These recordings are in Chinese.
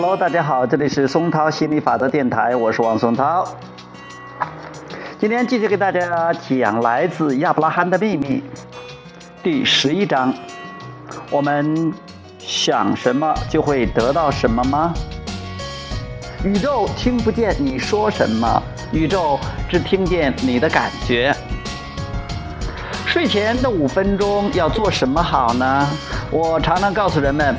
Hello，大家好，这里是松涛心理法则电台，我是王松涛。今天继续给大家讲来自亚伯拉罕的秘密第十一章。我们想什么就会得到什么吗？宇宙听不见你说什么，宇宙只听见你的感觉。睡前的五分钟要做什么好呢？我常常告诉人们。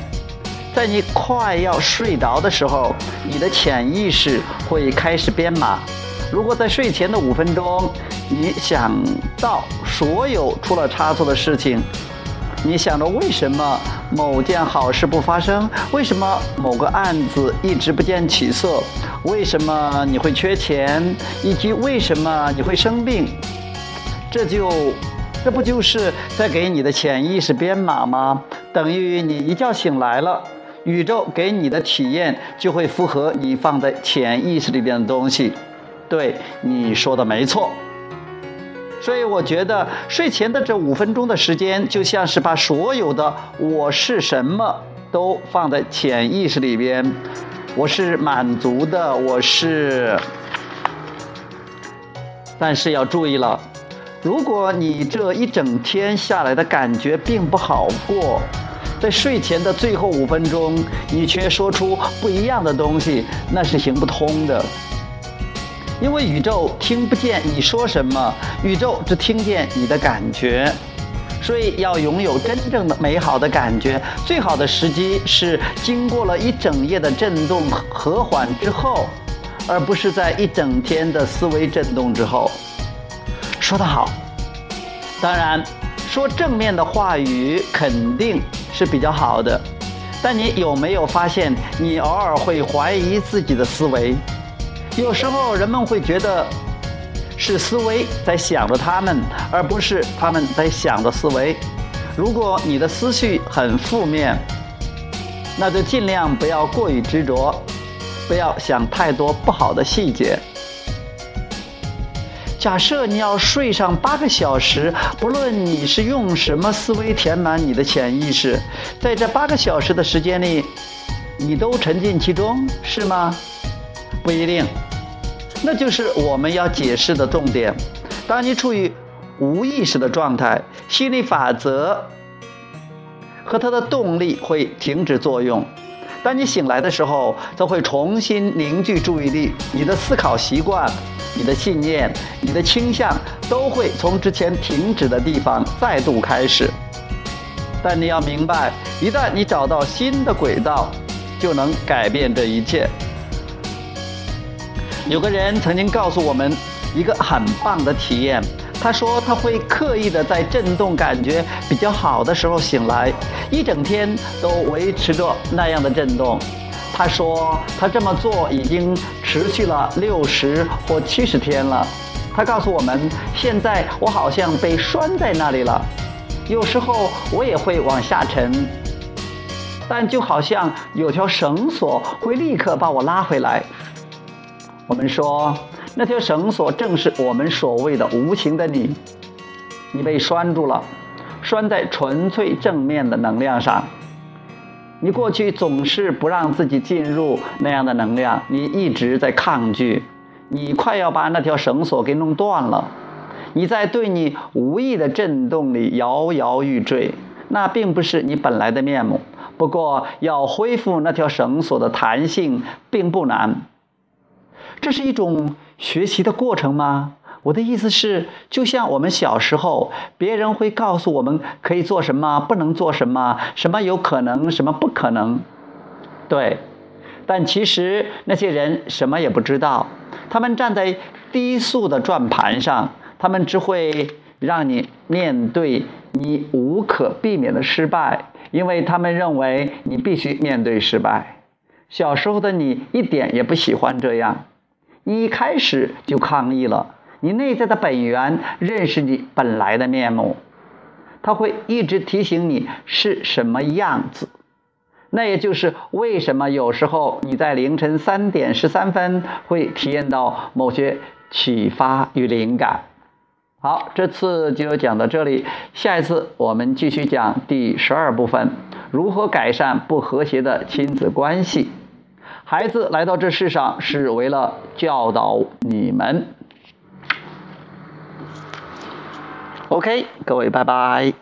在你快要睡着的时候，你的潜意识会开始编码。如果在睡前的五分钟，你想到所有出了差错的事情，你想着为什么某件好事不发生，为什么某个案子一直不见起色，为什么你会缺钱，以及为什么你会生病，这就，这不就是在给你的潜意识编码吗？等于你一觉醒来了。宇宙给你的体验就会符合你放在潜意识里边的东西，对你说的没错。所以我觉得睡前的这五分钟的时间，就像是把所有的我是什么都放在潜意识里边。我是满足的，我是。但是要注意了，如果你这一整天下来的感觉并不好过。在睡前的最后五分钟，你却说出不一样的东西，那是行不通的。因为宇宙听不见你说什么，宇宙只听见你的感觉。所以要拥有真正的美好的感觉，最好的时机是经过了一整夜的震动和缓之后，而不是在一整天的思维震动之后。说得好。当然，说正面的话语肯定。是比较好的，但你有没有发现，你偶尔会怀疑自己的思维？有时候人们会觉得是思维在想着他们，而不是他们在想着思维。如果你的思绪很负面，那就尽量不要过于执着，不要想太多不好的细节。假设你要睡上八个小时，不论你是用什么思维填满你的潜意识，在这八个小时的时间里，你都沉浸其中，是吗？不一定。那就是我们要解释的重点。当你处于无意识的状态，心理法则和它的动力会停止作用。当你醒来的时候，则会重新凝聚注意力，你的思考习惯。你的信念、你的倾向都会从之前停止的地方再度开始，但你要明白，一旦你找到新的轨道，就能改变这一切。有个人曾经告诉我们一个很棒的体验，他说他会刻意的在震动感觉比较好的时候醒来，一整天都维持着那样的震动。他说：“他这么做已经持续了六十或七十天了。”他告诉我们：“现在我好像被拴在那里了，有时候我也会往下沉，但就好像有条绳索会立刻把我拉回来。”我们说，那条绳索正是我们所谓的无形的你，你被拴住了，拴在纯粹正面的能量上。你过去总是不让自己进入那样的能量，你一直在抗拒，你快要把那条绳索给弄断了，你在对你无意的震动里摇摇欲坠，那并不是你本来的面目。不过要恢复那条绳索的弹性并不难，这是一种学习的过程吗？我的意思是，就像我们小时候，别人会告诉我们可以做什么，不能做什么，什么有可能，什么不可能。对，但其实那些人什么也不知道，他们站在低速的转盘上，他们只会让你面对你无可避免的失败，因为他们认为你必须面对失败。小时候的你一点也不喜欢这样，你一开始就抗议了。你内在的本源认识你本来的面目，他会一直提醒你是什么样子。那也就是为什么有时候你在凌晨三点十三分会体验到某些启发与灵感。好，这次就讲到这里，下一次我们继续讲第十二部分：如何改善不和谐的亲子关系。孩子来到这世上是为了教导你们。OK，各位，拜拜。